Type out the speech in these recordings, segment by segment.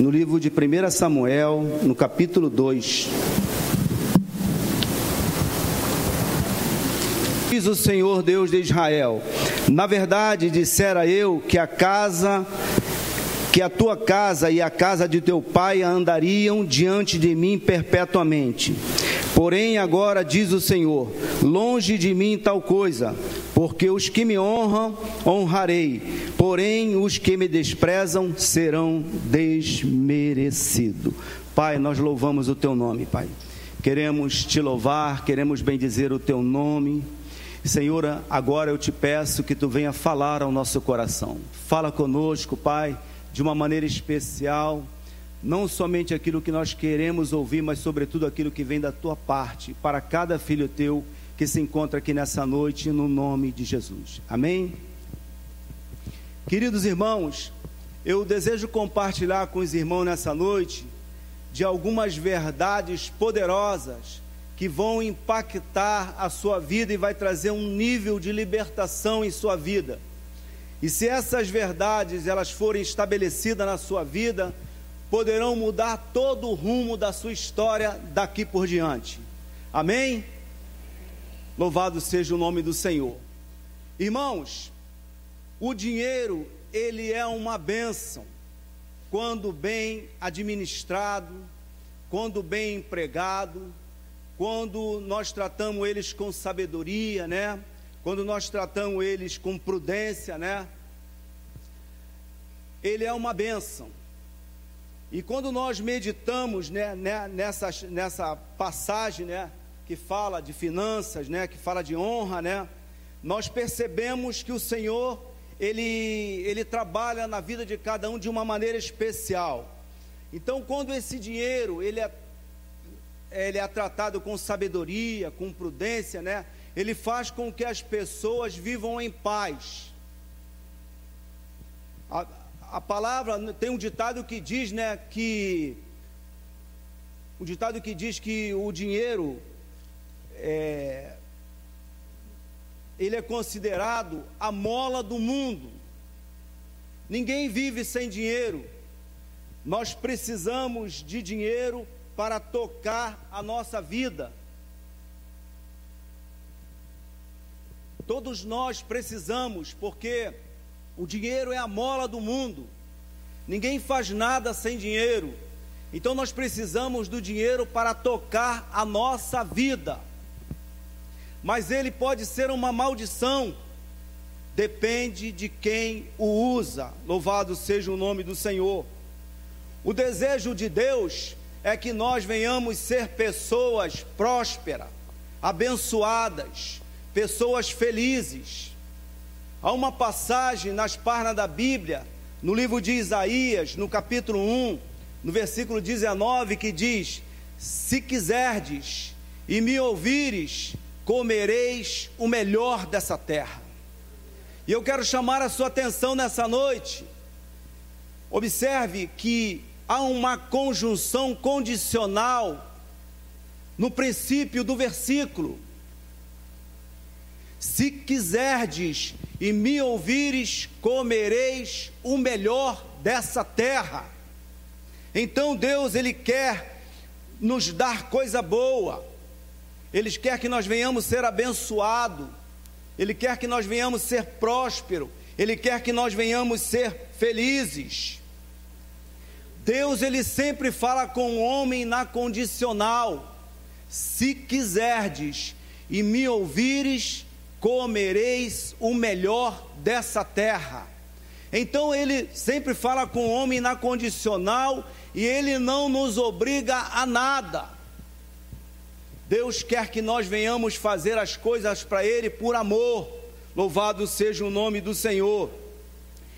no livro de 1 Samuel, no capítulo 2. Diz o Senhor Deus de Israel: Na verdade, dissera eu que a casa que a tua casa e a casa de teu pai andariam diante de mim perpetuamente. Porém, agora diz o Senhor: longe de mim tal coisa, porque os que me honram, honrarei, porém os que me desprezam serão desmerecidos. Pai, nós louvamos o teu nome, Pai. Queremos te louvar, queremos bendizer o teu nome. Senhor, agora eu te peço que tu venha falar ao nosso coração. Fala conosco, Pai de uma maneira especial, não somente aquilo que nós queremos ouvir, mas sobretudo aquilo que vem da tua parte, para cada filho teu que se encontra aqui nessa noite, no nome de Jesus. Amém? Queridos irmãos, eu desejo compartilhar com os irmãos nessa noite de algumas verdades poderosas que vão impactar a sua vida e vai trazer um nível de libertação em sua vida. E se essas verdades elas forem estabelecidas na sua vida, poderão mudar todo o rumo da sua história daqui por diante. Amém? Louvado seja o nome do Senhor. Irmãos, o dinheiro, ele é uma bênção quando bem administrado, quando bem empregado, quando nós tratamos eles com sabedoria, né? quando nós tratamos eles com prudência, né? Ele é uma bênção. E quando nós meditamos né, né, nessa, nessa passagem, né, que fala de finanças, né, que fala de honra, né, nós percebemos que o Senhor ele, ele trabalha na vida de cada um de uma maneira especial. Então, quando esse dinheiro ele é, ele é tratado com sabedoria, com prudência, né, ele faz com que as pessoas vivam em paz. A, a palavra tem um ditado que diz, né, que um ditado que diz que o dinheiro é, ele é considerado a mola do mundo. Ninguém vive sem dinheiro. Nós precisamos de dinheiro para tocar a nossa vida. Todos nós precisamos, porque o dinheiro é a mola do mundo. Ninguém faz nada sem dinheiro. Então nós precisamos do dinheiro para tocar a nossa vida. Mas ele pode ser uma maldição. Depende de quem o usa. Louvado seja o nome do Senhor. O desejo de Deus é que nós venhamos ser pessoas prósperas, abençoadas, pessoas felizes. Há uma passagem nas páginas da Bíblia, no livro de Isaías, no capítulo 1, no versículo 19, que diz: Se quiserdes e me ouvires, comereis o melhor dessa terra. E eu quero chamar a sua atenção nessa noite. Observe que há uma conjunção condicional no princípio do versículo. Se quiserdes e me ouvires, comereis o melhor dessa terra. Então Deus, Ele quer nos dar coisa boa, Ele quer que nós venhamos ser abençoados, Ele quer que nós venhamos ser prósperos, Ele quer que nós venhamos ser felizes. Deus, Ele sempre fala com o homem na condicional: se quiserdes e me ouvires, comereis o melhor dessa terra. Então ele sempre fala com o homem na condicional e ele não nos obriga a nada. Deus quer que nós venhamos fazer as coisas para Ele por amor. Louvado seja o nome do Senhor.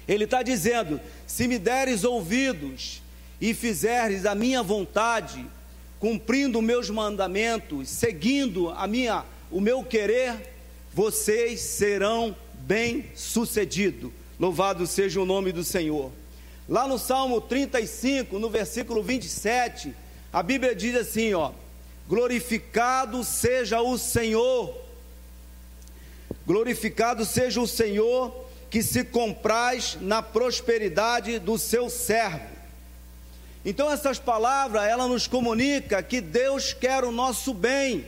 Ele está dizendo: se me deres ouvidos e fizeres a minha vontade, cumprindo meus mandamentos, seguindo a minha, o meu querer, vocês serão bem-sucedidos. Louvado seja o nome do Senhor. Lá no Salmo 35, no versículo 27, a Bíblia diz assim, ó: Glorificado seja o Senhor. Glorificado seja o Senhor que se compraz na prosperidade do seu servo. Então essas palavras, ela nos comunica que Deus quer o nosso bem.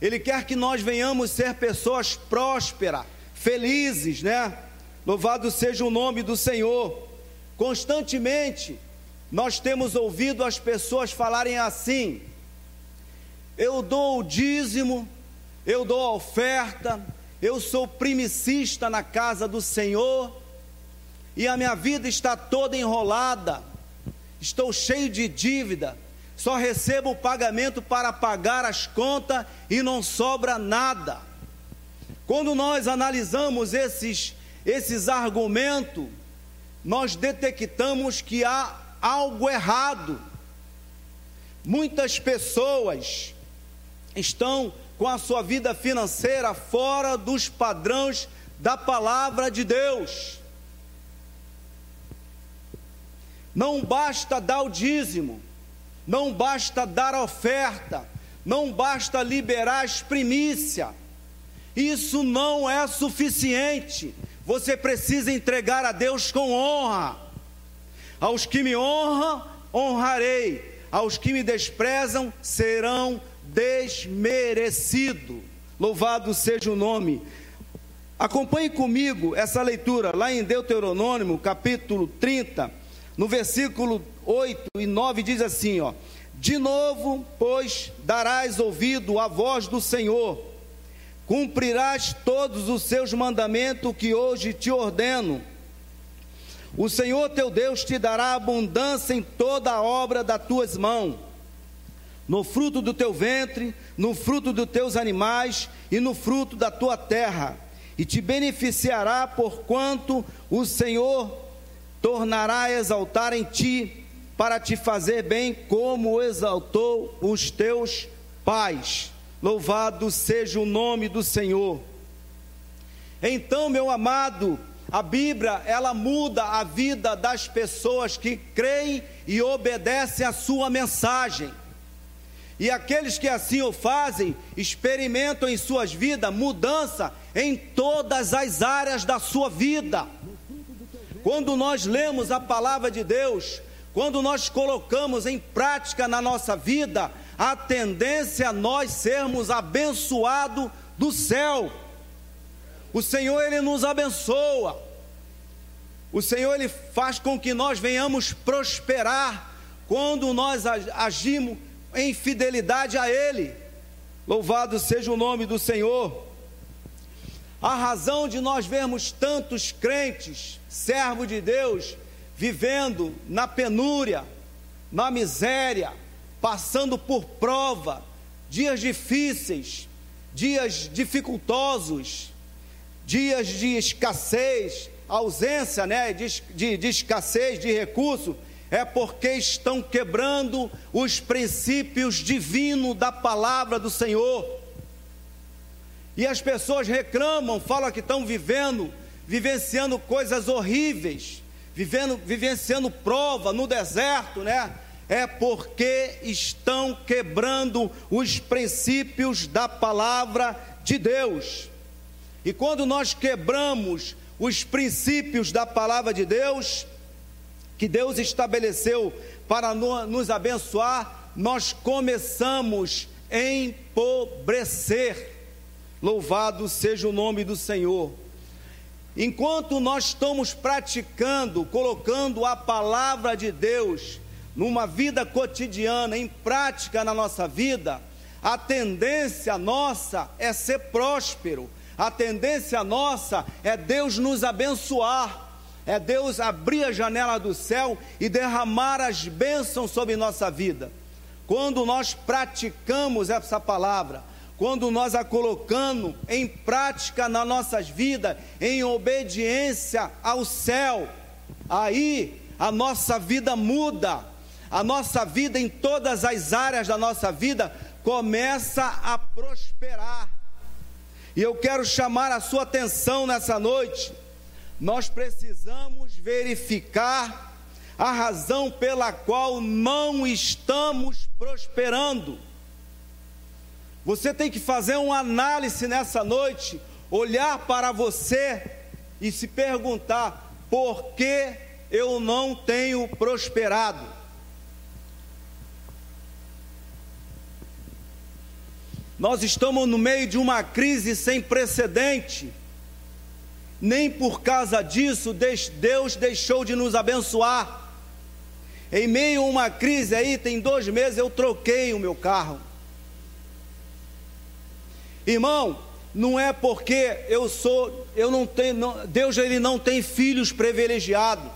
Ele quer que nós venhamos ser pessoas prósperas, felizes, né? Louvado seja o nome do Senhor. Constantemente nós temos ouvido as pessoas falarem assim: eu dou o dízimo, eu dou a oferta, eu sou primicista na casa do Senhor, e a minha vida está toda enrolada, estou cheio de dívida, só recebo o pagamento para pagar as contas e não sobra nada. Quando nós analisamos esses, esses argumentos, nós detectamos que há algo errado. Muitas pessoas estão com a sua vida financeira fora dos padrões da palavra de Deus. Não basta dar o dízimo, não basta dar a oferta, não basta liberar as primícias. Isso não é suficiente. Você precisa entregar a Deus com honra. Aos que me honram, honrarei. Aos que me desprezam, serão desmerecido. Louvado seja o nome. Acompanhe comigo essa leitura lá em Deuteronômio, capítulo 30, no versículo 8 e 9 diz assim, ó: De novo, pois, darás ouvido à voz do Senhor, cumprirás todos os seus mandamentos que hoje te ordeno. O Senhor teu Deus te dará abundância em toda a obra das tuas mãos no fruto do teu ventre, no fruto dos teus animais e no fruto da tua terra, e te beneficiará, porquanto o Senhor tornará a exaltar em ti, para te fazer bem, como exaltou os teus pais. Louvado seja o nome do Senhor. Então, meu amado, a Bíblia, ela muda a vida das pessoas que creem e obedecem a sua mensagem. E aqueles que assim o fazem experimentam em suas vidas mudança em todas as áreas da sua vida. Quando nós lemos a palavra de Deus, quando nós colocamos em prática na nossa vida, a tendência a nós sermos abençoados do céu. O Senhor ele nos abençoa. O Senhor ele faz com que nós venhamos prosperar quando nós agimos em fidelidade a Ele. Louvado seja o nome do Senhor. A razão de nós vermos tantos crentes, servos de Deus, vivendo na penúria, na miséria, passando por prova, dias difíceis, dias dificultosos, dias de escassez, ausência né, de, de, de escassez de recurso, é porque estão quebrando os princípios divinos da palavra do Senhor. E as pessoas reclamam, falam que estão vivendo, vivenciando coisas horríveis, vivendo, vivenciando prova no deserto, né? É porque estão quebrando os princípios da palavra de Deus. E quando nós quebramos os princípios da palavra de Deus, que Deus estabeleceu para nos abençoar, nós começamos a empobrecer. Louvado seja o nome do Senhor. Enquanto nós estamos praticando, colocando a palavra de Deus numa vida cotidiana, em prática na nossa vida, a tendência nossa é ser próspero, a tendência nossa é Deus nos abençoar é Deus abrir a janela do céu e derramar as bênçãos sobre nossa vida. Quando nós praticamos essa palavra, quando nós a colocamos em prática nas nossas vidas, em obediência ao céu, aí a nossa vida muda, a nossa vida em todas as áreas da nossa vida começa a prosperar. E eu quero chamar a sua atenção nessa noite nós precisamos verificar a razão pela qual não estamos prosperando. Você tem que fazer uma análise nessa noite, olhar para você e se perguntar: por que eu não tenho prosperado? Nós estamos no meio de uma crise sem precedente nem por causa disso Deus deixou de nos abençoar. Em meio a uma crise aí, tem dois meses eu troquei o meu carro. Irmão, não é porque eu sou, eu não tenho, não, Deus ele não tem filhos privilegiados.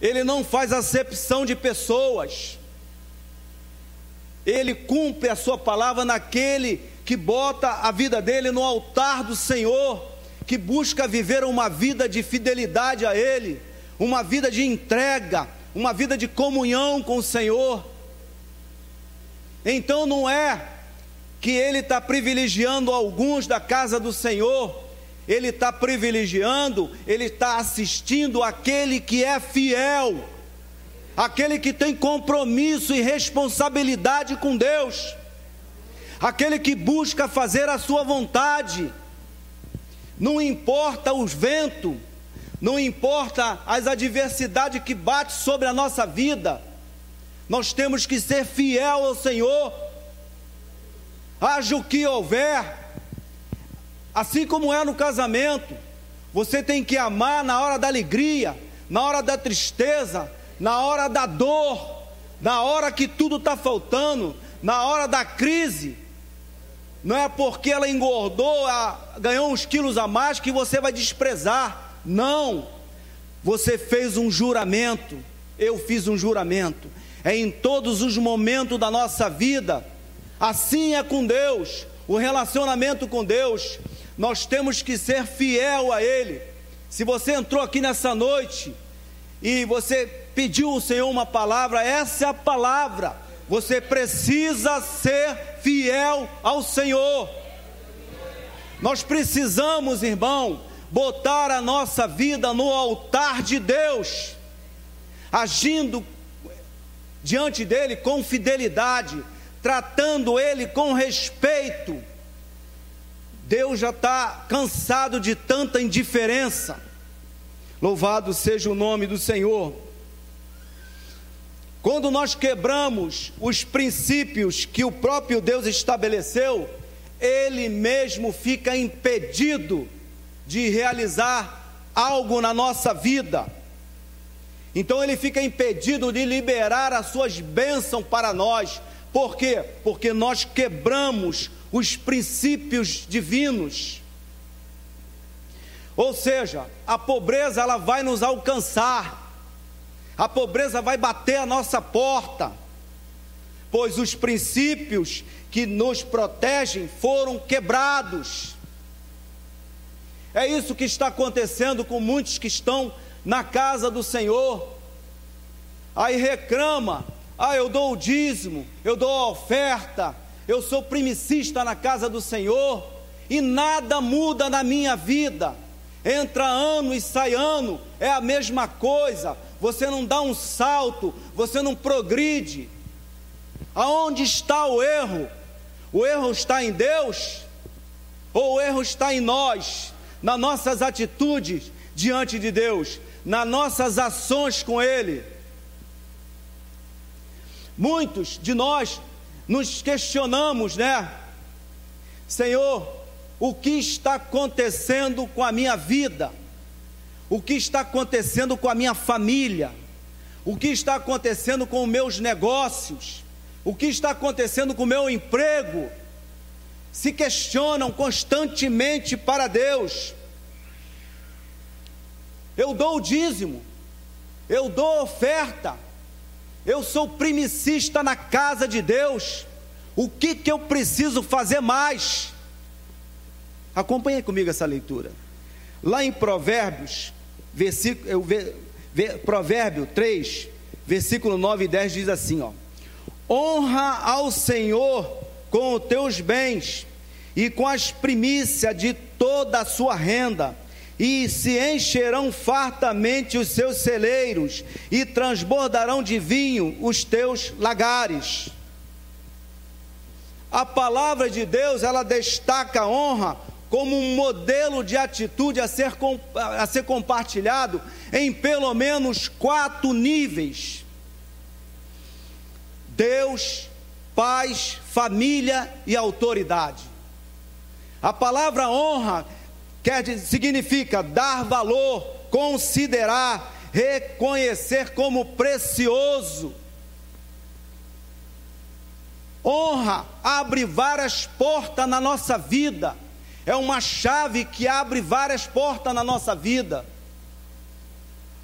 Ele não faz acepção de pessoas. Ele cumpre a sua palavra naquele que bota a vida dele no altar do Senhor, que busca viver uma vida de fidelidade a Ele, uma vida de entrega, uma vida de comunhão com o Senhor. Então não é que ele está privilegiando alguns da casa do Senhor, ele está privilegiando, ele está assistindo aquele que é fiel aquele que tem compromisso e responsabilidade com Deus, aquele que busca fazer a sua vontade, não importa os ventos, não importa as adversidades que batem sobre a nossa vida, nós temos que ser fiel ao Senhor, haja o que houver, assim como é no casamento, você tem que amar na hora da alegria, na hora da tristeza, na hora da dor, na hora que tudo está faltando, na hora da crise. Não é porque ela engordou, ganhou uns quilos a mais que você vai desprezar. Não. Você fez um juramento. Eu fiz um juramento. É em todos os momentos da nossa vida. Assim é com Deus. O relacionamento com Deus. Nós temos que ser fiel a Ele. Se você entrou aqui nessa noite e você pediu ao Senhor uma palavra, essa é a palavra. Você precisa ser fiel ao Senhor. Nós precisamos, irmão, botar a nossa vida no altar de Deus, agindo diante dele com fidelidade, tratando ele com respeito. Deus já está cansado de tanta indiferença. Louvado seja o nome do Senhor. Quando nós quebramos os princípios que o próprio Deus estabeleceu, ele mesmo fica impedido de realizar algo na nossa vida. Então ele fica impedido de liberar as suas bênçãos para nós. Por quê? Porque nós quebramos os princípios divinos. Ou seja, a pobreza ela vai nos alcançar, a pobreza vai bater a nossa porta, pois os princípios que nos protegem foram quebrados. É isso que está acontecendo com muitos que estão na casa do Senhor. Aí reclama: ah, eu dou o dízimo, eu dou a oferta, eu sou primicista na casa do Senhor, e nada muda na minha vida entra ano e sai ano, é a mesma coisa, você não dá um salto, você não progride. Aonde está o erro? O erro está em Deus? Ou o erro está em nós, nas nossas atitudes diante de Deus, nas nossas ações com Ele? Muitos de nós nos questionamos, né? Senhor, o que está acontecendo com a minha vida, o que está acontecendo com a minha família, o que está acontecendo com meus negócios, o que está acontecendo com o meu emprego, se questionam constantemente para Deus. Eu dou o dízimo, eu dou oferta, eu sou primicista na casa de Deus, o que, que eu preciso fazer mais? Acompanhe comigo essa leitura. Lá em Provérbios, versículo, Provérbio 3, versículo 9 e 10 diz assim: ó, Honra ao Senhor com os teus bens e com as primícias de toda a sua renda, e se encherão fartamente os seus celeiros, e transbordarão de vinho os teus lagares. A palavra de Deus, ela destaca a honra como um modelo de atitude a ser, a ser compartilhado em pelo menos quatro níveis. Deus paz, família e autoridade. A palavra honra quer significa dar valor, considerar, reconhecer como precioso. Honra abre várias portas na nossa vida. É uma chave que abre várias portas na nossa vida.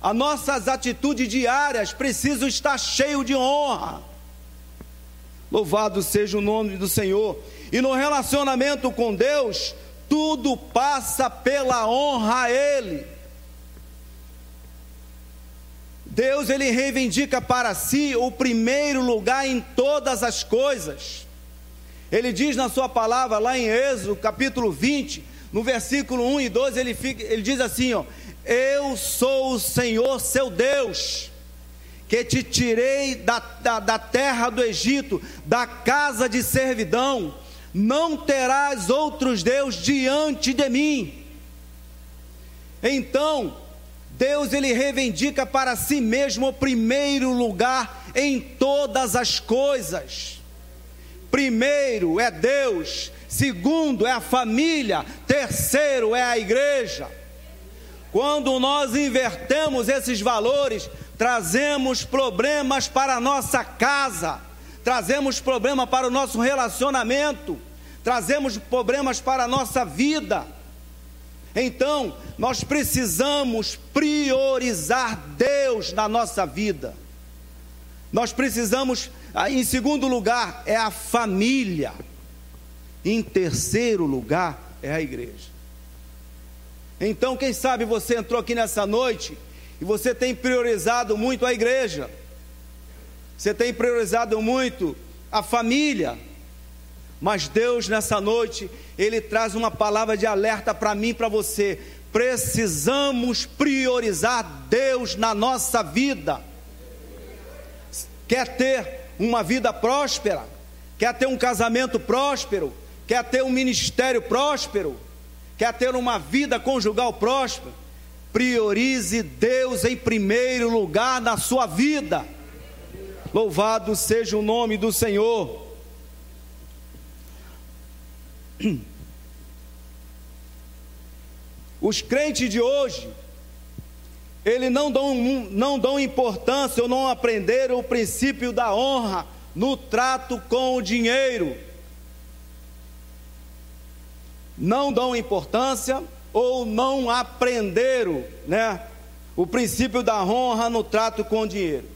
As nossas atitudes diárias precisam estar cheio de honra. Louvado seja o nome do Senhor. E no relacionamento com Deus, tudo passa pela honra a Ele. Deus ele reivindica para si o primeiro lugar em todas as coisas. Ele diz na sua palavra lá em Êxodo, capítulo 20, no versículo 1 e 2, ele, fica, ele diz assim: ó, Eu sou o Senhor seu Deus, que te tirei da, da, da terra do Egito, da casa de servidão, não terás outros deuses diante de mim. Então, Deus ele reivindica para si mesmo o primeiro lugar em todas as coisas. Primeiro é Deus, segundo é a família, terceiro é a igreja. Quando nós invertemos esses valores, trazemos problemas para a nossa casa, trazemos problema para o nosso relacionamento, trazemos problemas para a nossa vida. Então, nós precisamos priorizar Deus na nossa vida. Nós precisamos, ah, em segundo lugar, é a família. Em terceiro lugar, é a igreja. Então, quem sabe você entrou aqui nessa noite e você tem priorizado muito a igreja, você tem priorizado muito a família, mas Deus nessa noite, Ele traz uma palavra de alerta para mim e para você. Precisamos priorizar Deus na nossa vida. Quer ter uma vida próspera? Quer ter um casamento próspero? Quer ter um ministério próspero? Quer ter uma vida conjugal próspera? Priorize Deus em primeiro lugar na sua vida. Louvado seja o nome do Senhor. Os crentes de hoje, eles não dão, não dão importância ou não aprenderam o princípio da honra no trato com o dinheiro. Não dão importância ou não aprenderam, né, o princípio da honra no trato com o dinheiro.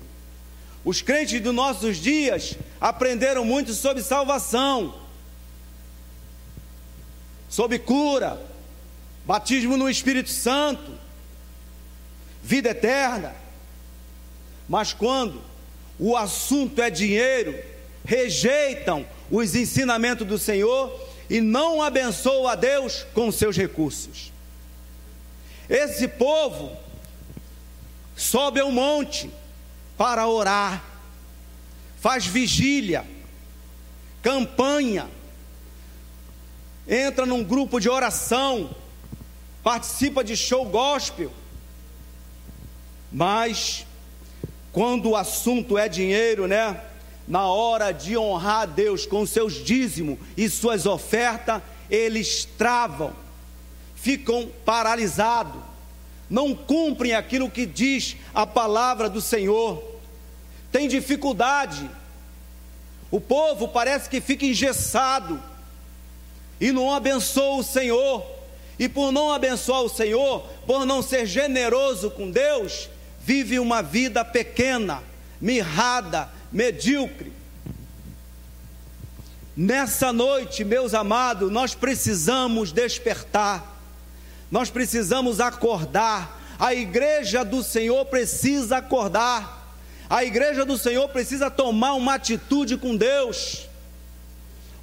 Os crentes dos nossos dias aprenderam muito sobre salvação sobre cura, batismo no Espírito Santo, vida eterna. Mas quando o assunto é dinheiro, rejeitam os ensinamentos do Senhor e não abençoam a Deus com seus recursos. Esse povo sobe a um monte para orar, faz vigília, campanha, entra num grupo de oração, participa de show gospel, mas quando o assunto é dinheiro, né? Na hora de honrar a Deus com seus dízimos e suas ofertas, eles travam, ficam paralisados, não cumprem aquilo que diz a palavra do Senhor, tem dificuldade. O povo parece que fica engessado e não abençoa o Senhor, e por não abençoar o Senhor, por não ser generoso com Deus, vive uma vida pequena, mirrada, medíocre. Nessa noite, meus amados, nós precisamos despertar, nós precisamos acordar. A igreja do Senhor precisa acordar, a igreja do Senhor precisa tomar uma atitude com Deus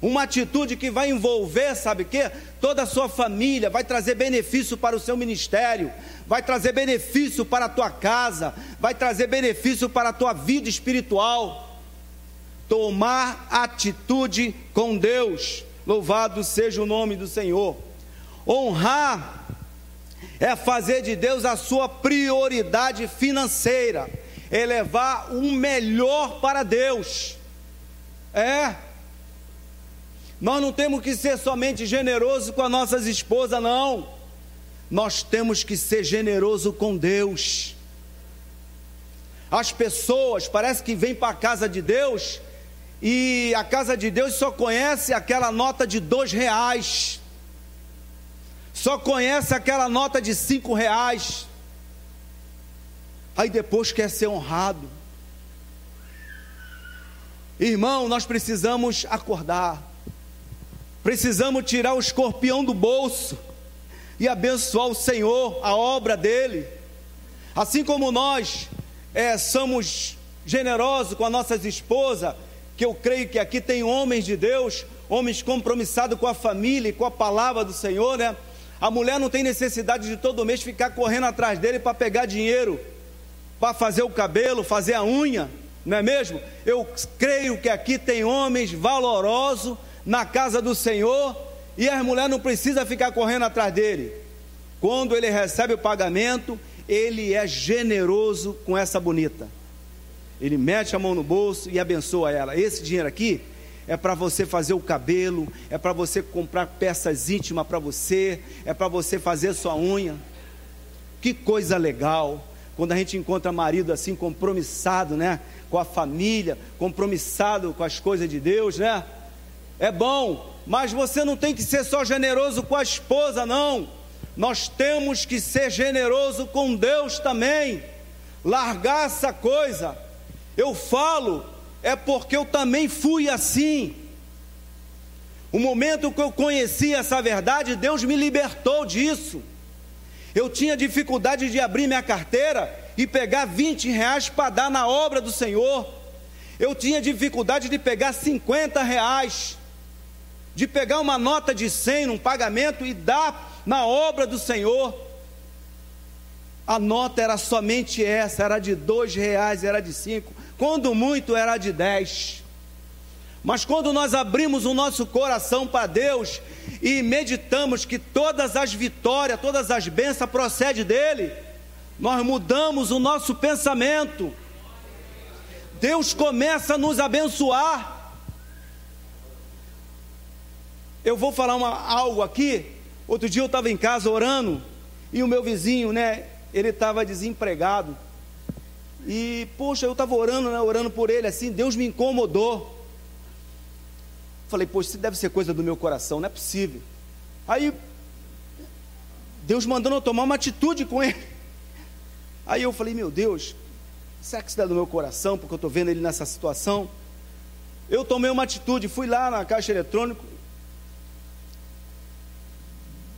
uma atitude que vai envolver, sabe o quê? Toda a sua família, vai trazer benefício para o seu ministério, vai trazer benefício para a tua casa, vai trazer benefício para a tua vida espiritual. Tomar atitude com Deus, louvado seja o nome do Senhor. Honrar é fazer de Deus a sua prioridade financeira, elevar o melhor para Deus É. Nós não temos que ser somente generoso com as nossas esposas, não. Nós temos que ser generoso com Deus. As pessoas parece que vêm para a casa de Deus e a casa de Deus só conhece aquela nota de dois reais, só conhece aquela nota de cinco reais. Aí depois quer ser honrado. Irmão, nós precisamos acordar, precisamos tirar o escorpião do bolso e abençoar o Senhor, a obra dele. Assim como nós é, somos generosos com as nossas esposas, que eu creio que aqui tem homens de Deus, homens compromissados com a família e com a palavra do Senhor, né? A mulher não tem necessidade de todo mês ficar correndo atrás dele para pegar dinheiro, para fazer o cabelo, fazer a unha não é mesmo? Eu creio que aqui tem homens valorosos na casa do Senhor e as mulheres não precisam ficar correndo atrás dele. Quando ele recebe o pagamento, ele é generoso com essa bonita. Ele mete a mão no bolso e abençoa ela. Esse dinheiro aqui é para você fazer o cabelo, é para você comprar peças íntimas para você, é para você fazer sua unha. Que coisa legal quando a gente encontra marido assim compromissado, né? com a família, compromissado com as coisas de Deus, né? É bom, mas você não tem que ser só generoso com a esposa, não. Nós temos que ser generoso com Deus também. Largar essa coisa. Eu falo é porque eu também fui assim. O momento que eu conheci essa verdade, Deus me libertou disso. Eu tinha dificuldade de abrir minha carteira e pegar 20 reais para dar na obra do Senhor. Eu tinha dificuldade de pegar 50 reais, de pegar uma nota de 100 num pagamento e dar na obra do Senhor. A nota era somente essa, era de dois reais, era de cinco, quando muito era de dez. Mas quando nós abrimos o nosso coração para Deus e meditamos que todas as vitórias, todas as bênçãos procedem dele, nós mudamos o nosso pensamento. Deus começa a nos abençoar. Eu vou falar uma, algo aqui. Outro dia eu estava em casa orando e o meu vizinho, né, ele estava desempregado. E, poxa, eu estava orando, né, orando por ele assim, Deus me incomodou. Falei, poxa, isso deve ser coisa do meu coração, não é possível. Aí, Deus mandando eu tomar uma atitude com ele. Aí eu falei, meu Deus, será que isso dá do meu coração, porque eu estou vendo ele nessa situação? Eu tomei uma atitude, fui lá na caixa eletrônica.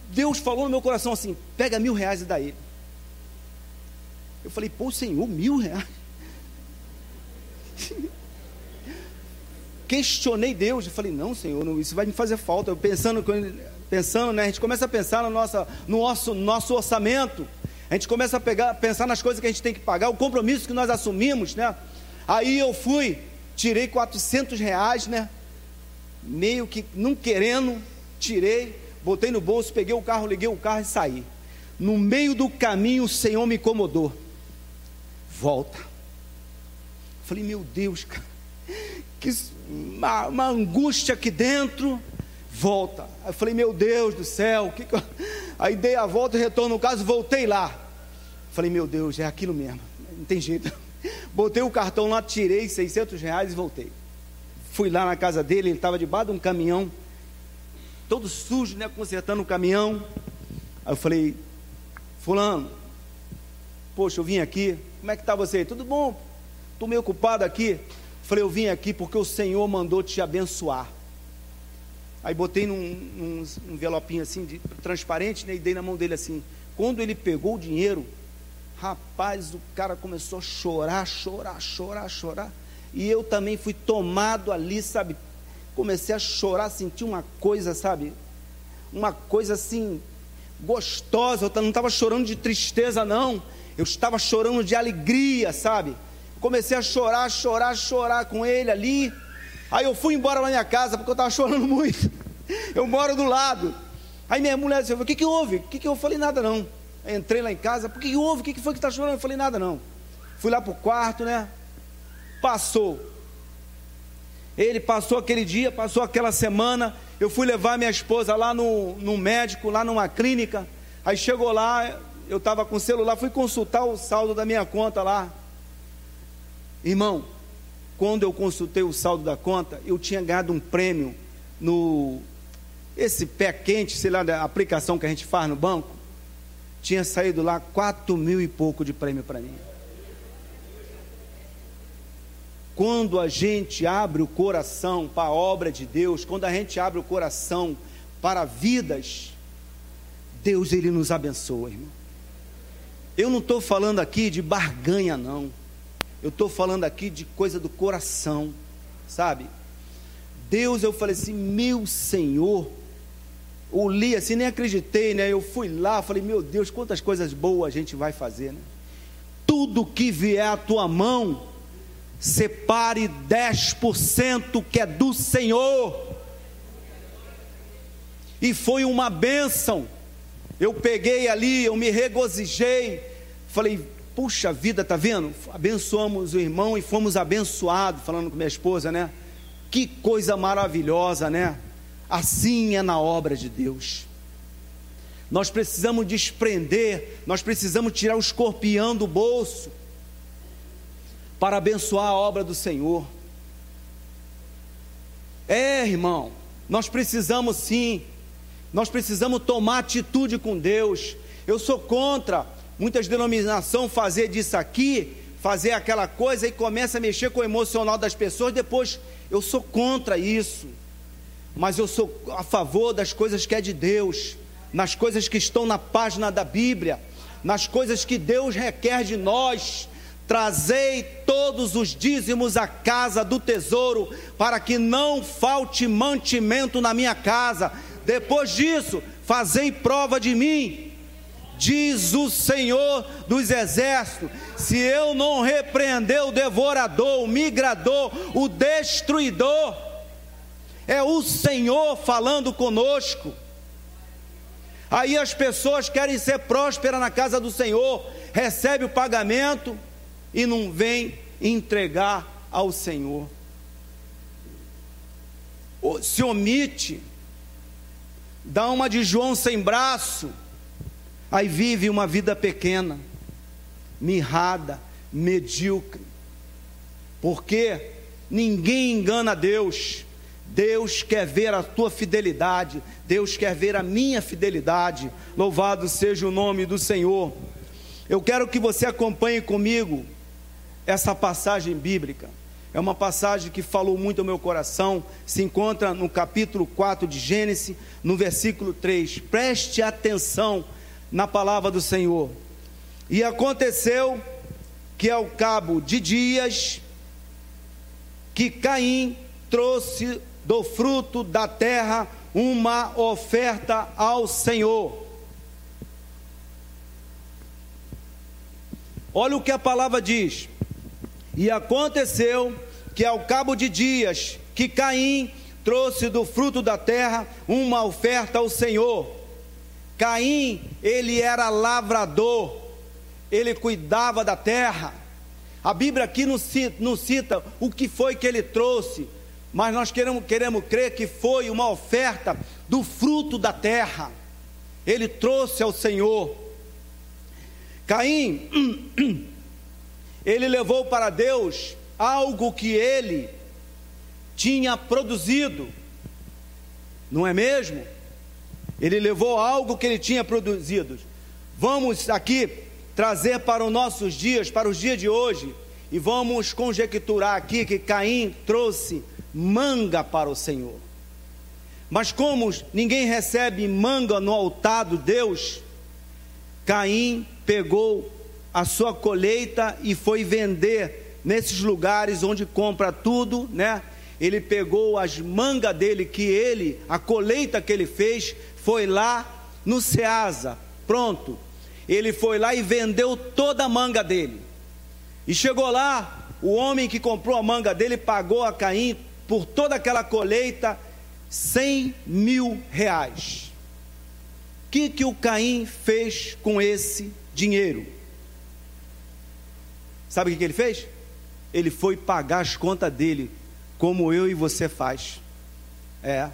Deus falou no meu coração assim: pega mil reais e dá ele. Eu falei, pô, Senhor, mil reais. Questionei Deus, eu falei, não, Senhor, não, isso vai me fazer falta. Eu pensando, pensando, né? A gente começa a pensar no nosso, no nosso, nosso orçamento. A gente começa a pegar, pensar nas coisas que a gente tem que pagar, o compromisso que nós assumimos, né? Aí eu fui, tirei 400 reais, né? Meio que não querendo, tirei, botei no bolso, peguei o carro, liguei o carro e saí. No meio do caminho o Senhor me incomodou. Volta. Falei, meu Deus, cara, que uma, uma angústia aqui dentro. Volta. Aí falei, meu Deus do céu, que que. Aí dei a volta, retorno no caso, voltei lá. Falei, meu Deus, é aquilo mesmo. Não tem jeito. Botei o cartão lá, tirei 600 reais e voltei. Fui lá na casa dele, ele estava debaixo de um caminhão, todo sujo, né, consertando o caminhão. Aí eu falei, fulano, poxa, eu vim aqui, como é que está você? Tudo bom? Estou meio ocupado aqui. Falei, eu vim aqui porque o Senhor mandou te abençoar. Aí botei num, num, num envelopinho assim, de, transparente, né, e dei na mão dele assim. Quando ele pegou o dinheiro, rapaz, o cara começou a chorar, chorar, chorar, chorar. E eu também fui tomado ali, sabe? Comecei a chorar, senti uma coisa, sabe? Uma coisa assim, gostosa. Eu não estava chorando de tristeza, não. Eu estava chorando de alegria, sabe? Comecei a chorar, chorar, chorar com ele ali. Aí eu fui embora na minha casa porque eu estava chorando muito. Eu moro do lado. Aí minha mulher disse: O que, que houve? O que, que eu falei? Nada não. Entrei lá em casa: O que, que houve? O que, que foi que está chorando? Eu falei: Nada não. Fui lá para o quarto, né? Passou. Ele passou aquele dia, passou aquela semana. Eu fui levar minha esposa lá no, no médico, lá numa clínica. Aí chegou lá, eu estava com o celular, fui consultar o saldo da minha conta lá. Irmão, quando eu consultei o saldo da conta, eu tinha ganhado um prêmio no. Esse pé quente, sei lá, da aplicação que a gente faz no banco. Tinha saído lá quatro mil e pouco de prêmio para mim. Quando a gente abre o coração para a obra de Deus, quando a gente abre o coração para vidas, Deus ele nos abençoa, irmão. Eu não estou falando aqui de barganha, não. Eu estou falando aqui de coisa do coração, sabe? Deus, eu falei assim, meu Senhor. Eu li assim, nem acreditei, né? Eu fui lá, falei, meu Deus, quantas coisas boas a gente vai fazer, né? Tudo que vier à tua mão, separe 10% que é do Senhor. E foi uma bênção. Eu peguei ali, eu me regozijei. Falei, puxa vida, tá vendo? Abençoamos o irmão e fomos abençoados, falando com minha esposa, né? Que coisa maravilhosa, né? Assim é na obra de Deus. Nós precisamos desprender, nós precisamos tirar o escorpião do bolso para abençoar a obra do Senhor. É, irmão, nós precisamos sim, nós precisamos tomar atitude com Deus. Eu sou contra muitas denominações fazer disso aqui, fazer aquela coisa e começa a mexer com o emocional das pessoas. Depois, eu sou contra isso, mas eu sou a favor das coisas que é de Deus, nas coisas que estão na página da Bíblia, nas coisas que Deus requer de nós Trazei todos os dízimos à casa do tesouro, para que não falte mantimento na minha casa. Depois disso, fazei prova de mim, diz o Senhor dos exércitos: se eu não repreender o devorador, o migrador, o destruidor, é o Senhor falando conosco. Aí as pessoas querem ser prósperas na casa do Senhor, recebe o pagamento, e não vem entregar ao Senhor. Se omite, dá uma de João sem braço, aí vive uma vida pequena, mirrada, medíocre, porque ninguém engana Deus. Deus quer ver a tua fidelidade, Deus quer ver a minha fidelidade. Louvado seja o nome do Senhor. Eu quero que você acompanhe comigo essa passagem bíblica. É uma passagem que falou muito ao meu coração, se encontra no capítulo 4 de Gênesis, no versículo 3. Preste atenção na palavra do Senhor. E aconteceu que ao cabo de dias que Caim trouxe do fruto da terra uma oferta ao Senhor. Olha o que a palavra diz: e aconteceu que ao cabo de dias que Caim trouxe do fruto da terra uma oferta ao Senhor. Caim, ele era lavrador, ele cuidava da terra. A Bíblia aqui não cita, não cita o que foi que ele trouxe, mas nós queremos, queremos crer que foi uma oferta do fruto da terra. Ele trouxe ao Senhor. Caim ele levou para Deus algo que ele tinha produzido, não é mesmo? Ele levou algo que ele tinha produzido. Vamos aqui trazer para os nossos dias, para os dias de hoje, e vamos conjecturar aqui que Caim trouxe manga para o Senhor. Mas como ninguém recebe manga no altar do Deus, Caim pegou a sua colheita e foi vender nesses lugares onde compra tudo, né? Ele pegou as mangas dele que ele, a colheita que ele fez, foi lá no Ceasa, pronto. Ele foi lá e vendeu toda a manga dele. E chegou lá, o homem que comprou a manga dele pagou a Caim por toda aquela colheita cem mil reais. O que, que o Caim fez com esse dinheiro? Sabe o que ele fez? Ele foi pagar as contas dele como eu e você faz. É.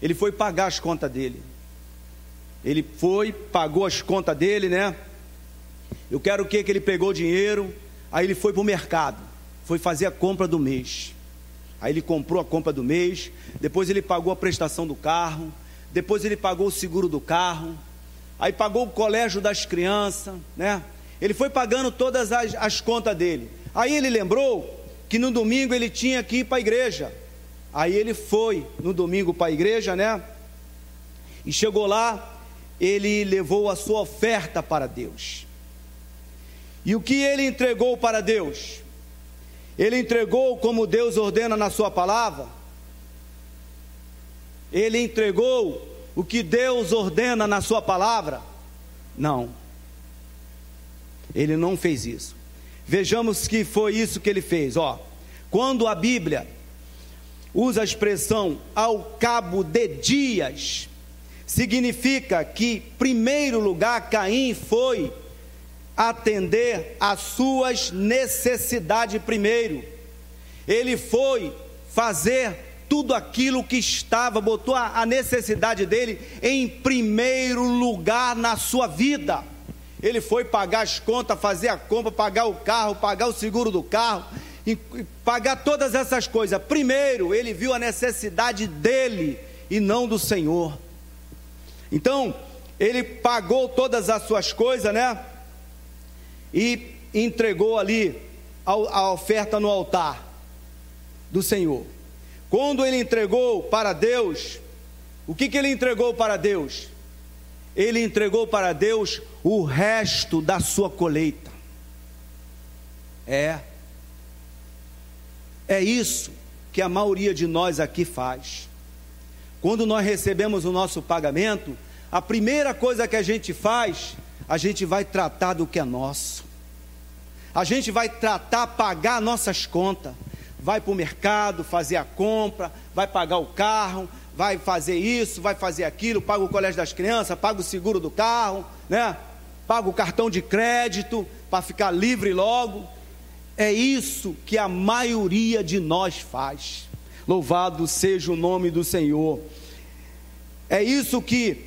Ele foi pagar as contas dele. Ele foi, pagou as contas dele, né? Eu quero o que que ele pegou dinheiro, aí ele foi para o mercado, foi fazer a compra do mês. Aí ele comprou a compra do mês, depois ele pagou a prestação do carro, depois ele pagou o seguro do carro, aí pagou o colégio das crianças, né? Ele foi pagando todas as, as contas dele. Aí ele lembrou que no domingo ele tinha que ir para a igreja. Aí ele foi no domingo para a igreja, né? E chegou lá, ele levou a sua oferta para Deus. E o que ele entregou para Deus? Ele entregou como Deus ordena na sua palavra? Ele entregou o que Deus ordena na sua palavra? Não. Ele não fez isso. Vejamos que foi isso que ele fez, ó. Quando a Bíblia usa a expressão ao cabo de dias, significa que, primeiro lugar, Caim foi atender às suas necessidades primeiro. Ele foi fazer tudo aquilo que estava, botou a necessidade dele em primeiro lugar na sua vida. Ele foi pagar as contas, fazer a compra, pagar o carro, pagar o seguro do carro, pagar todas essas coisas. Primeiro, ele viu a necessidade dele e não do Senhor. Então, ele pagou todas as suas coisas, né? E entregou ali a oferta no altar do Senhor. Quando ele entregou para Deus, o que, que ele entregou para Deus? Ele entregou para Deus o resto da sua colheita. É. É isso que a maioria de nós aqui faz. Quando nós recebemos o nosso pagamento, a primeira coisa que a gente faz, a gente vai tratar do que é nosso. A gente vai tratar, pagar nossas contas. Vai para o mercado, fazer a compra, vai pagar o carro, vai fazer isso, vai fazer aquilo, paga o colégio das crianças, paga o seguro do carro, né? Paga o cartão de crédito para ficar livre logo. É isso que a maioria de nós faz. Louvado seja o nome do Senhor. É isso que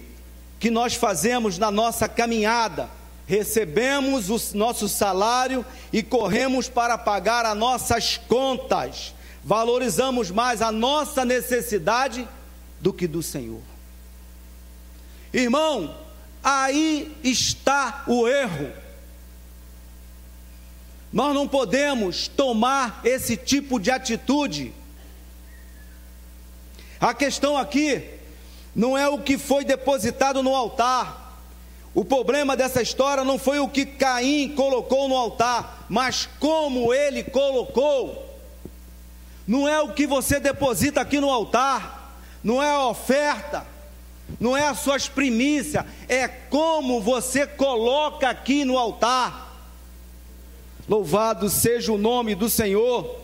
que nós fazemos na nossa caminhada. Recebemos o nosso salário e corremos para pagar as nossas contas. Valorizamos mais a nossa necessidade do que do Senhor. Irmão, aí está o erro. Nós não podemos tomar esse tipo de atitude. A questão aqui não é o que foi depositado no altar. O problema dessa história não foi o que Caim colocou no altar, mas como ele colocou. Não é o que você deposita aqui no altar, não é a oferta, não é as suas primícias, é como você coloca aqui no altar. Louvado seja o nome do Senhor.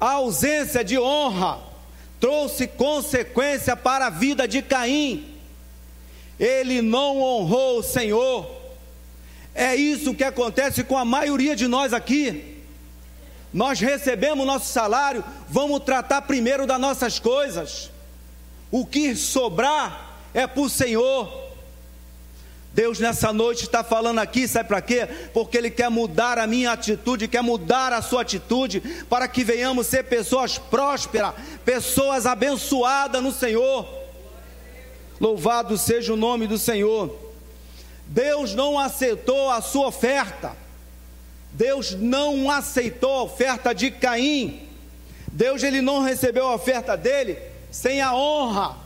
A ausência de honra trouxe consequência para a vida de Caim. Ele não honrou o Senhor. É isso que acontece com a maioria de nós aqui. Nós recebemos nosso salário, vamos tratar primeiro das nossas coisas. O que sobrar é para o Senhor. Deus nessa noite está falando aqui, sabe para quê? Porque Ele quer mudar a minha atitude, quer mudar a sua atitude, para que venhamos ser pessoas prósperas, pessoas abençoadas no Senhor. Louvado seja o nome do Senhor. Deus não aceitou a sua oferta, Deus não aceitou a oferta de Caim, Deus ele não recebeu a oferta dele sem a honra.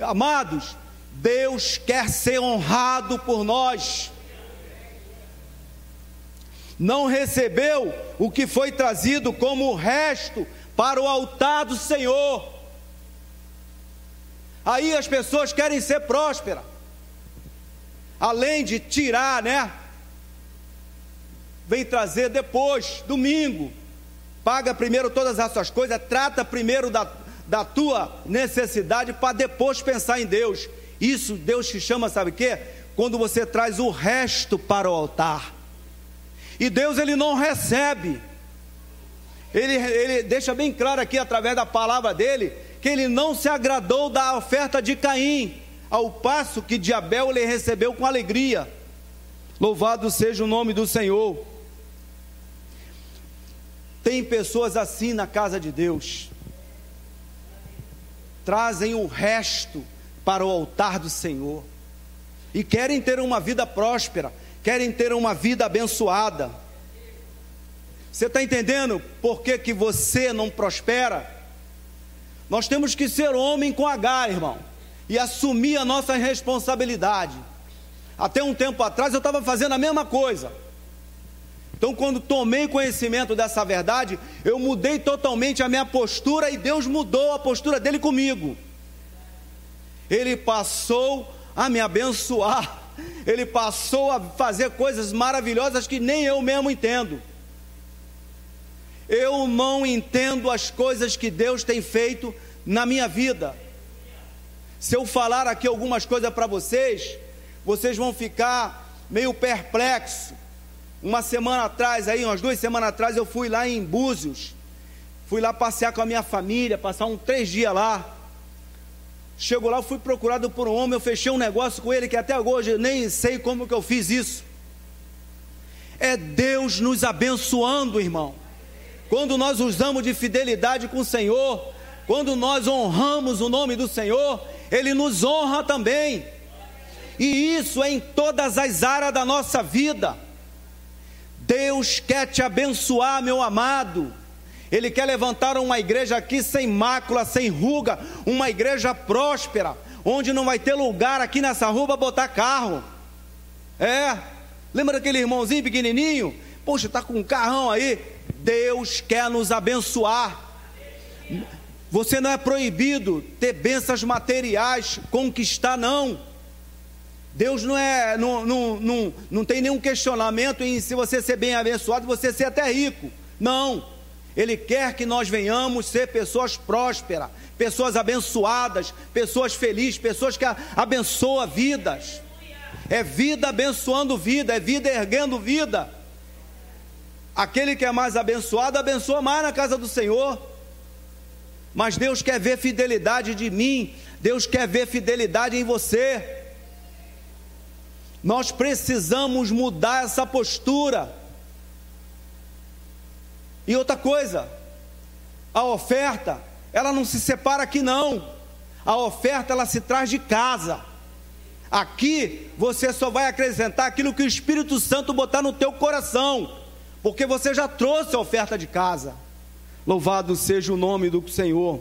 Amados, Deus quer ser honrado por nós. Não recebeu o que foi trazido como resto para o altar do Senhor. Aí as pessoas querem ser prósperas, além de tirar, né? Vem trazer depois, domingo. Paga primeiro todas as suas coisas, trata primeiro da, da tua necessidade para depois pensar em Deus. Isso Deus te chama, sabe o quê? Quando você traz o resto para o altar. E Deus ele não recebe Ele, ele deixa bem claro aqui, através da palavra dele, que ele não se agradou da oferta de Caim, ao passo que de Abel ele recebeu com alegria. Louvado seja o nome do Senhor. Tem pessoas assim na casa de Deus, trazem o resto para o altar do Senhor e querem ter uma vida próspera, querem ter uma vida abençoada. Você está entendendo por que, que você não prospera? Nós temos que ser homem com H, irmão, e assumir a nossa responsabilidade. Até um tempo atrás eu estava fazendo a mesma coisa. Então, quando tomei conhecimento dessa verdade, eu mudei totalmente a minha postura e Deus mudou a postura dele comigo. Ele passou a me abençoar, ele passou a fazer coisas maravilhosas que nem eu mesmo entendo. Eu não entendo as coisas que Deus tem feito na minha vida. Se eu falar aqui algumas coisas para vocês, vocês vão ficar meio perplexos. Uma semana atrás, aí, umas duas semanas atrás, eu fui lá em Búzios. Fui lá passear com a minha família, passar uns três dias lá. Chegou lá, fui procurado por um homem, eu fechei um negócio com ele que até hoje eu nem sei como que eu fiz isso. É Deus nos abençoando, irmão. Quando nós usamos de fidelidade com o Senhor, quando nós honramos o nome do Senhor, Ele nos honra também. E isso é em todas as áreas da nossa vida. Deus quer te abençoar, meu amado. Ele quer levantar uma igreja aqui sem mácula, sem ruga, uma igreja próspera, onde não vai ter lugar aqui nessa rua para botar carro. É, lembra daquele irmãozinho pequenininho? Poxa, está com um carrão aí. Deus quer nos abençoar. Você não é proibido ter bênçãos materiais, conquistar, não. Deus não é, não, não, não, não tem nenhum questionamento em se você ser bem abençoado, você ser até rico. Não. Ele quer que nós venhamos ser pessoas prósperas, pessoas abençoadas, pessoas felizes, pessoas que abençoam vidas. É vida abençoando vida, é vida erguendo vida. Aquele que é mais abençoado, abençoa mais na casa do Senhor. Mas Deus quer ver fidelidade de mim, Deus quer ver fidelidade em você. Nós precisamos mudar essa postura. E outra coisa, a oferta, ela não se separa aqui não. A oferta ela se traz de casa. Aqui você só vai acrescentar aquilo que o Espírito Santo botar no teu coração, porque você já trouxe a oferta de casa. Louvado seja o nome do Senhor.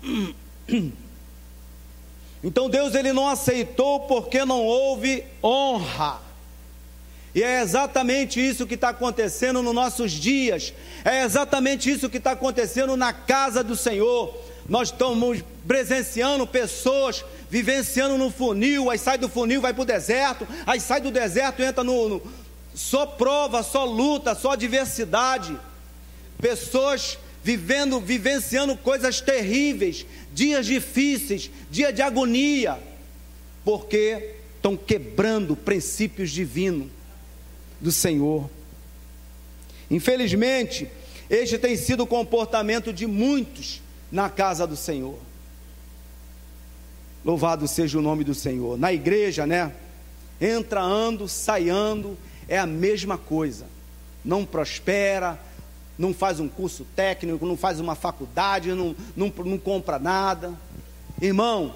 Então Deus ele não aceitou porque não houve honra. E é exatamente isso que está acontecendo nos nossos dias, é exatamente isso que está acontecendo na casa do Senhor. Nós estamos presenciando pessoas vivenciando no funil, aí sai do funil, vai para o deserto, aí sai do deserto, entra no, no só prova, só luta, só adversidade. Pessoas vivendo, vivenciando coisas terríveis, dias difíceis, dia de agonia, porque estão quebrando princípios divinos do Senhor. Infelizmente, este tem sido o comportamento de muitos na casa do Senhor. Louvado seja o nome do Senhor. Na igreja, né? Entra ando, é a mesma coisa. Não prospera, não faz um curso técnico, não faz uma faculdade, não, não, não compra nada. Irmão,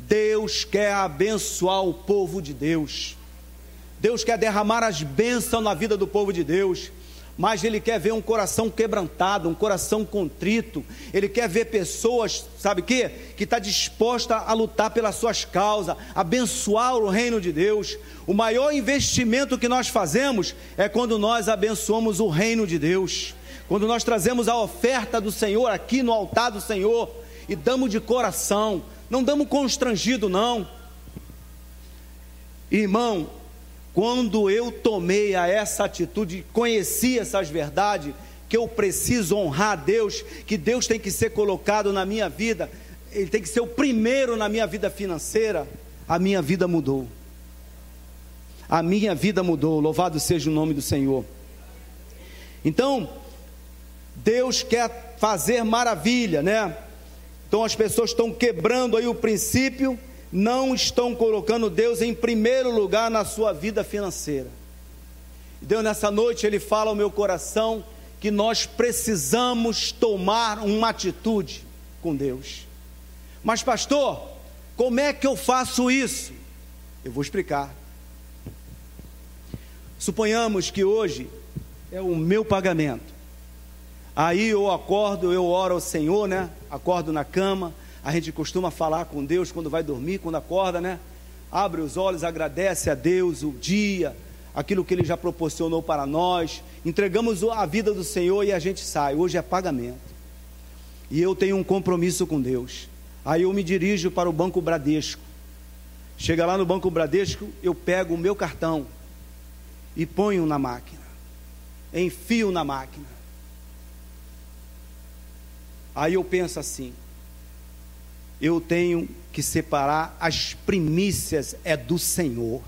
Deus quer abençoar o povo de Deus. Deus quer derramar as bênçãos na vida do povo de Deus mas Ele quer ver um coração quebrantado, um coração contrito. Ele quer ver pessoas, sabe o que? Que está disposta a lutar pelas suas causas, abençoar o reino de Deus. O maior investimento que nós fazemos é quando nós abençoamos o reino de Deus. Quando nós trazemos a oferta do Senhor aqui no altar do Senhor e damos de coração, não damos constrangido, não. Irmão, quando eu tomei a essa atitude, conheci essas verdades, que eu preciso honrar a Deus, que Deus tem que ser colocado na minha vida, Ele tem que ser o primeiro na minha vida financeira, a minha vida mudou. A minha vida mudou, louvado seja o nome do Senhor. Então, Deus quer fazer maravilha, né? Então as pessoas estão quebrando aí o princípio, não estão colocando Deus em primeiro lugar na sua vida financeira. Deus nessa noite ele fala ao meu coração que nós precisamos tomar uma atitude com Deus. Mas pastor, como é que eu faço isso? Eu vou explicar. Suponhamos que hoje é o meu pagamento. Aí eu acordo, eu oro ao Senhor, né? Acordo na cama. A gente costuma falar com Deus quando vai dormir, quando acorda, né? Abre os olhos, agradece a Deus o dia, aquilo que Ele já proporcionou para nós. Entregamos a vida do Senhor e a gente sai. Hoje é pagamento. E eu tenho um compromisso com Deus. Aí eu me dirijo para o Banco Bradesco. Chega lá no Banco Bradesco, eu pego o meu cartão e ponho na máquina. Enfio na máquina. Aí eu penso assim: eu tenho que separar as primícias é do Senhor.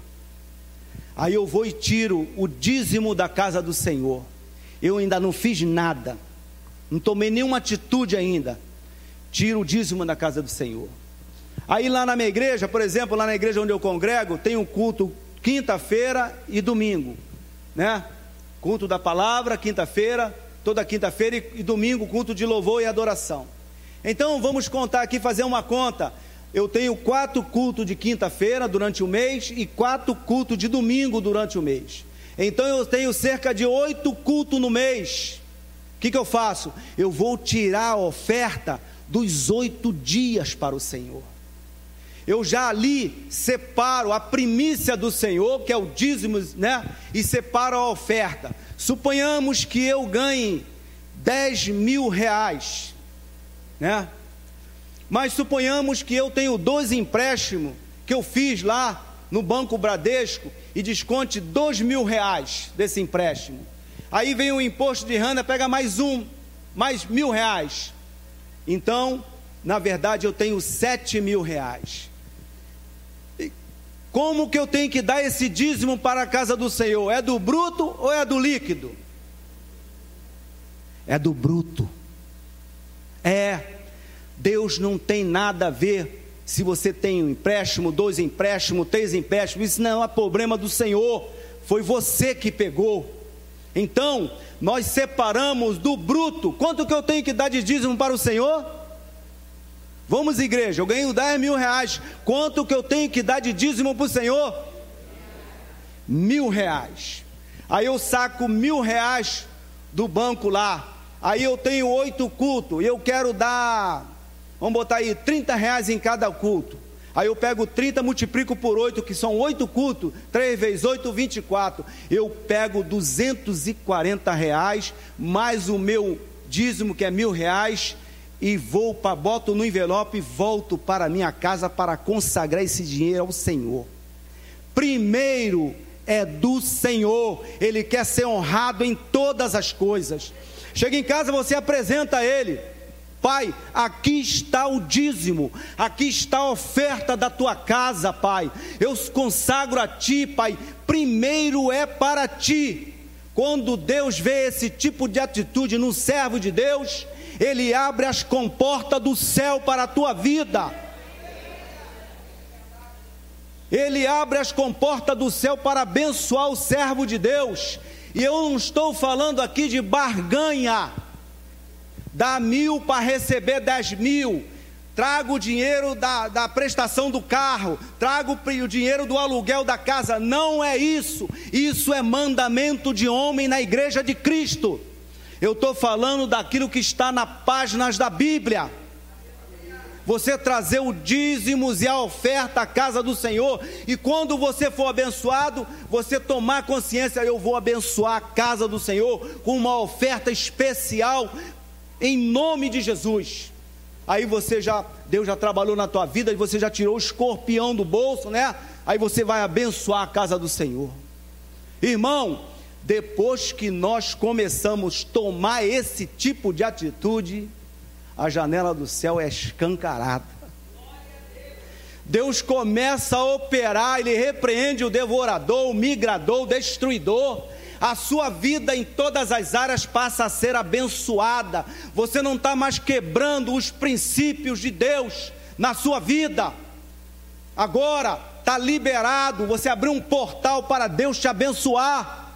Aí eu vou e tiro o dízimo da casa do Senhor. Eu ainda não fiz nada, não tomei nenhuma atitude ainda. Tiro o dízimo da casa do Senhor. Aí lá na minha igreja, por exemplo, lá na igreja onde eu congrego, tem um culto quinta-feira e domingo, né? Culto da palavra, quinta-feira, toda quinta-feira e, e domingo, culto de louvor e adoração. Então vamos contar aqui, fazer uma conta. Eu tenho quatro cultos de quinta-feira durante o mês e quatro cultos de domingo durante o mês. Então eu tenho cerca de oito cultos no mês. O que, que eu faço? Eu vou tirar a oferta dos oito dias para o Senhor. Eu já ali separo a primícia do Senhor, que é o dízimo, né? E separo a oferta. Suponhamos que eu ganhe 10 mil reais, né? Mas suponhamos que eu tenho dois empréstimos que eu fiz lá no Banco Bradesco e desconte dois mil reais desse empréstimo. Aí vem o imposto de renda, pega mais um, mais mil reais. Então, na verdade, eu tenho sete mil reais. Como que eu tenho que dar esse dízimo para a casa do Senhor? É do bruto ou é do líquido? É do bruto. É. Deus não tem nada a ver se você tem um empréstimo, dois empréstimos, três empréstimos. Isso não é problema do Senhor. Foi você que pegou. Então, nós separamos do bruto. Quanto que eu tenho que dar de dízimo para o Senhor? Vamos, igreja, eu ganho 10 mil reais. Quanto que eu tenho que dar de dízimo para o Senhor? Mil reais. Aí eu saco mil reais do banco lá. Aí eu tenho oito cultos. E eu quero dar, vamos botar aí, 30 reais em cada culto. Aí eu pego 30, multiplico por 8, que são 8 cultos, 3 vezes 8, 24. Eu pego 240 reais, mais o meu dízimo, que é mil reais, e vou para boto no envelope e volto para minha casa para consagrar esse dinheiro ao Senhor. Primeiro é do Senhor, ele quer ser honrado em todas as coisas. Chega em casa, você apresenta a ele. Pai, aqui está o dízimo, aqui está a oferta da tua casa, Pai. Eu consagro a ti, Pai. Primeiro é para ti. Quando Deus vê esse tipo de atitude no servo de Deus, ele abre as comportas do céu para a tua vida. Ele abre as comportas do céu para abençoar o servo de Deus. E eu não estou falando aqui de barganha. Dá mil para receber dez mil. Trago o dinheiro da, da prestação do carro, trago o dinheiro do aluguel da casa. Não é isso. Isso é mandamento de homem na igreja de Cristo. Eu estou falando daquilo que está nas páginas da Bíblia. Você trazer o dízimos e a oferta à casa do Senhor, e quando você for abençoado, você tomar consciência: eu vou abençoar a casa do Senhor com uma oferta especial, em nome de Jesus. Aí você já, Deus já trabalhou na tua vida, e você já tirou o escorpião do bolso, né? Aí você vai abençoar a casa do Senhor. Irmão, depois que nós começamos a tomar esse tipo de atitude, a janela do céu é escancarada. Deus começa a operar, ele repreende o devorador, o migrador, o destruidor. a sua vida em todas as áreas passa a ser abençoada. Você não está mais quebrando os princípios de Deus na sua vida. Agora está liberado. Você abriu um portal para Deus te abençoar,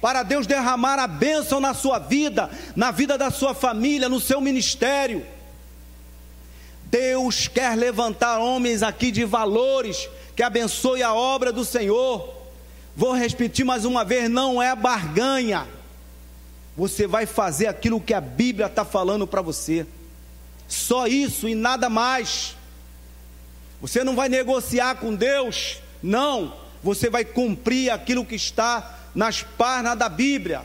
para Deus derramar a bênção na sua vida, na vida da sua família, no seu ministério. Deus quer levantar homens aqui de valores que abençoe a obra do Senhor. Vou repetir mais uma vez: não é barganha. Você vai fazer aquilo que a Bíblia está falando para você. Só isso e nada mais. Você não vai negociar com Deus, não. Você vai cumprir aquilo que está nas páginas da Bíblia.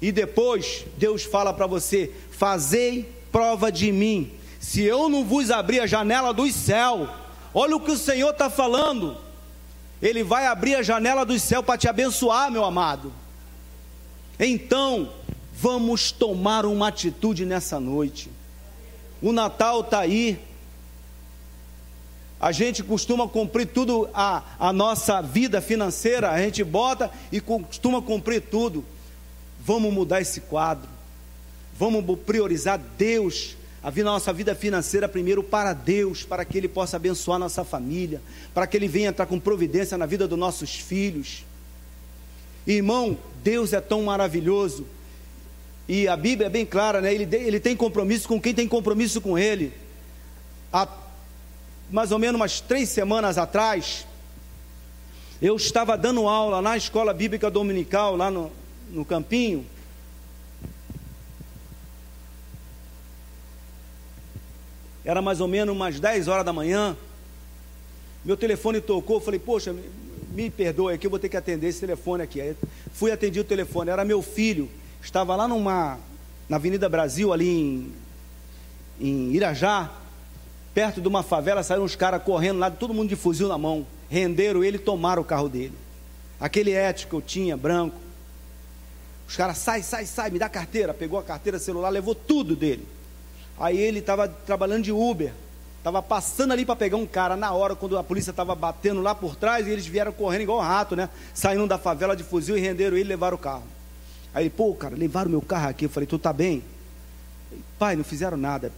E depois Deus fala para você: fazei prova de mim. Se eu não vos abrir a janela do céu, olha o que o Senhor está falando. Ele vai abrir a janela do céu para te abençoar, meu amado. Então, vamos tomar uma atitude nessa noite. O Natal está aí. A gente costuma cumprir tudo a, a nossa vida financeira, a gente bota e costuma cumprir tudo. Vamos mudar esse quadro. Vamos priorizar Deus a nossa vida financeira primeiro para Deus, para que Ele possa abençoar nossa família, para que Ele venha entrar com providência na vida dos nossos filhos. Irmão, Deus é tão maravilhoso, e a Bíblia é bem clara, né? ele, ele tem compromisso com quem tem compromisso com Ele. Há mais ou menos umas três semanas atrás, eu estava dando aula na escola bíblica dominical, lá no, no Campinho, Era mais ou menos umas 10 horas da manhã. Meu telefone tocou, eu falei, poxa, me perdoe aqui, eu vou ter que atender esse telefone aqui. Aí fui atender o telefone, era meu filho, estava lá numa, na Avenida Brasil, ali em, em Irajá, perto de uma favela, saíram uns caras correndo lá, todo mundo de fuzil na mão, renderam ele e tomaram o carro dele. Aquele ético que eu tinha, branco. Os caras, sai, sai, sai, me dá carteira. Pegou a carteira, celular, levou tudo dele. Aí ele estava trabalhando de Uber, estava passando ali para pegar um cara na hora, quando a polícia estava batendo lá por trás, e eles vieram correndo igual um rato, né? Saindo da favela de fuzil e renderam ele e levaram o carro. Aí pô, cara, levaram meu carro aqui. Eu falei, tu tá bem? Pai, não fizeram nada.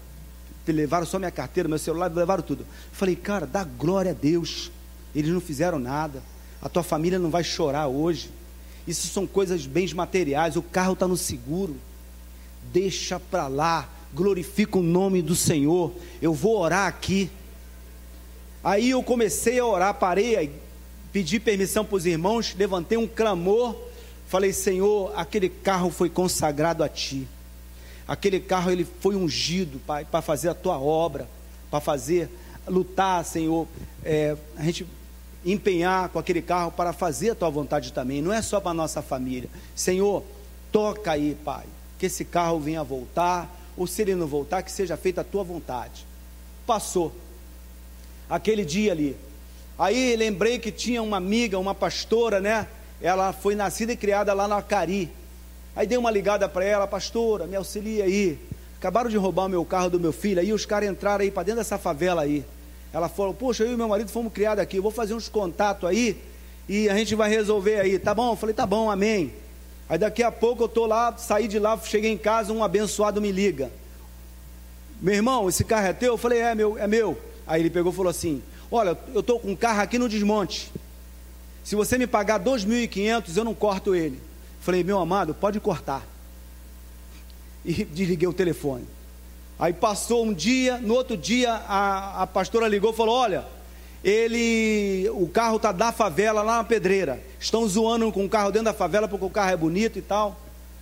Levaram só minha carteira, meu celular, levaram tudo. Falei, cara, dá glória a Deus. Eles não fizeram nada. A tua família não vai chorar hoje. Isso são coisas, bens materiais. O carro está no seguro. Deixa para lá glorifica o nome do Senhor. Eu vou orar aqui. Aí eu comecei a orar, parei, pedi permissão para os irmãos, levantei um clamor, falei: Senhor, aquele carro foi consagrado a Ti. Aquele carro ele foi ungido, Pai, para fazer a Tua obra, para fazer, lutar, Senhor, é, a gente empenhar com aquele carro para fazer a Tua vontade também. Não é só para a nossa família. Senhor, toca aí, Pai, que esse carro venha voltar ou se ele não voltar, que seja feita a tua vontade. Passou. Aquele dia ali. Aí lembrei que tinha uma amiga, uma pastora, né? Ela foi nascida e criada lá no Acari. Aí dei uma ligada para ela, pastora, me auxilia aí. Acabaram de roubar o meu carro do meu filho, aí os caras entraram aí para dentro dessa favela aí. Ela falou, poxa, eu e meu marido fomos criados aqui, eu vou fazer uns contatos aí e a gente vai resolver aí. Tá bom? Eu falei, tá bom, amém. Aí daqui a pouco eu estou lá, saí de lá, cheguei em casa, um abençoado me liga. Meu irmão, esse carro é teu? Eu falei, é meu, é meu. Aí ele pegou e falou assim: Olha, eu estou com um carro aqui no desmonte. Se você me pagar 2.500, eu não corto ele. Falei, meu amado, pode cortar. E desliguei o telefone. Aí passou um dia, no outro dia a, a pastora ligou e falou: Olha, ele, o carro está da favela lá na pedreira. Estão zoando com o carro dentro da favela porque o carro é bonito e tal.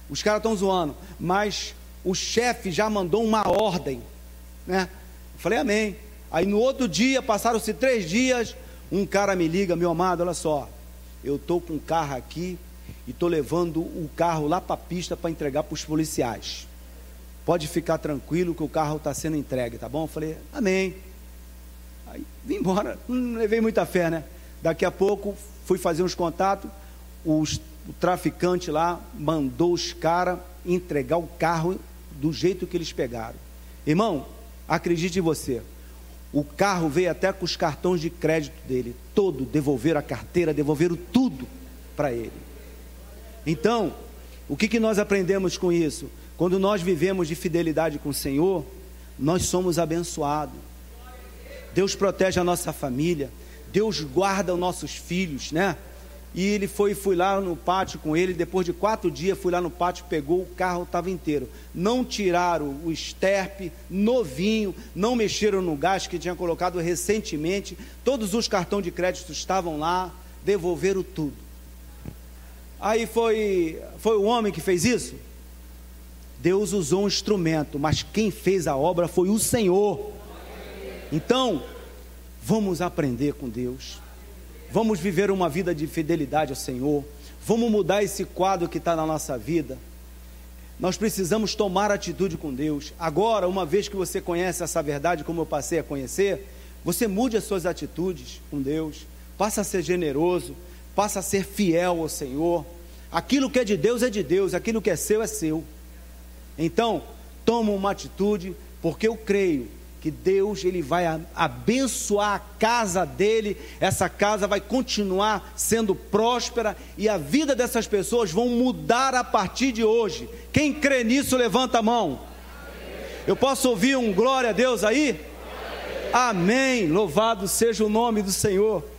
Os caras estão zoando, mas o chefe já mandou uma ordem, né? Falei amém. Aí no outro dia, passaram-se três dias, um cara me liga, meu amado, olha só, eu estou com um carro aqui e estou levando o carro lá para a pista para entregar para os policiais. Pode ficar tranquilo que o carro está sendo entregue, tá bom? Eu falei, amém. Aí vim embora, não levei muita fé, né? Daqui a pouco fui fazer uns contatos, os, o traficante lá mandou os caras entregar o carro do jeito que eles pegaram. Irmão, acredite em você. O carro veio até com os cartões de crédito dele, todo, devolveram a carteira, devolveram tudo para ele. Então, o que, que nós aprendemos com isso? Quando nós vivemos de fidelidade com o Senhor, nós somos abençoados. Deus protege a nossa família, Deus guarda os nossos filhos, né? E ele foi, fui lá no pátio com ele. Depois de quatro dias, fui lá no pátio, pegou o carro, estava inteiro. Não tiraram o esterpe, novinho, não mexeram no gás que tinha colocado recentemente. Todos os cartões de crédito estavam lá, devolveram tudo. Aí foi, foi o homem que fez isso? Deus usou um instrumento, mas quem fez a obra foi o Senhor. Então, vamos aprender com Deus. Vamos viver uma vida de fidelidade ao Senhor. Vamos mudar esse quadro que está na nossa vida. Nós precisamos tomar atitude com Deus. Agora, uma vez que você conhece essa verdade, como eu passei a conhecer, você mude as suas atitudes com Deus. Passa a ser generoso, passa a ser fiel ao Senhor. Aquilo que é de Deus é de Deus, aquilo que é seu é seu. Então, toma uma atitude, porque eu creio que Deus ele vai abençoar a casa dele, essa casa vai continuar sendo próspera e a vida dessas pessoas vão mudar a partir de hoje. Quem crê nisso, levanta a mão. Eu posso ouvir um glória a Deus aí? Amém. Louvado seja o nome do Senhor.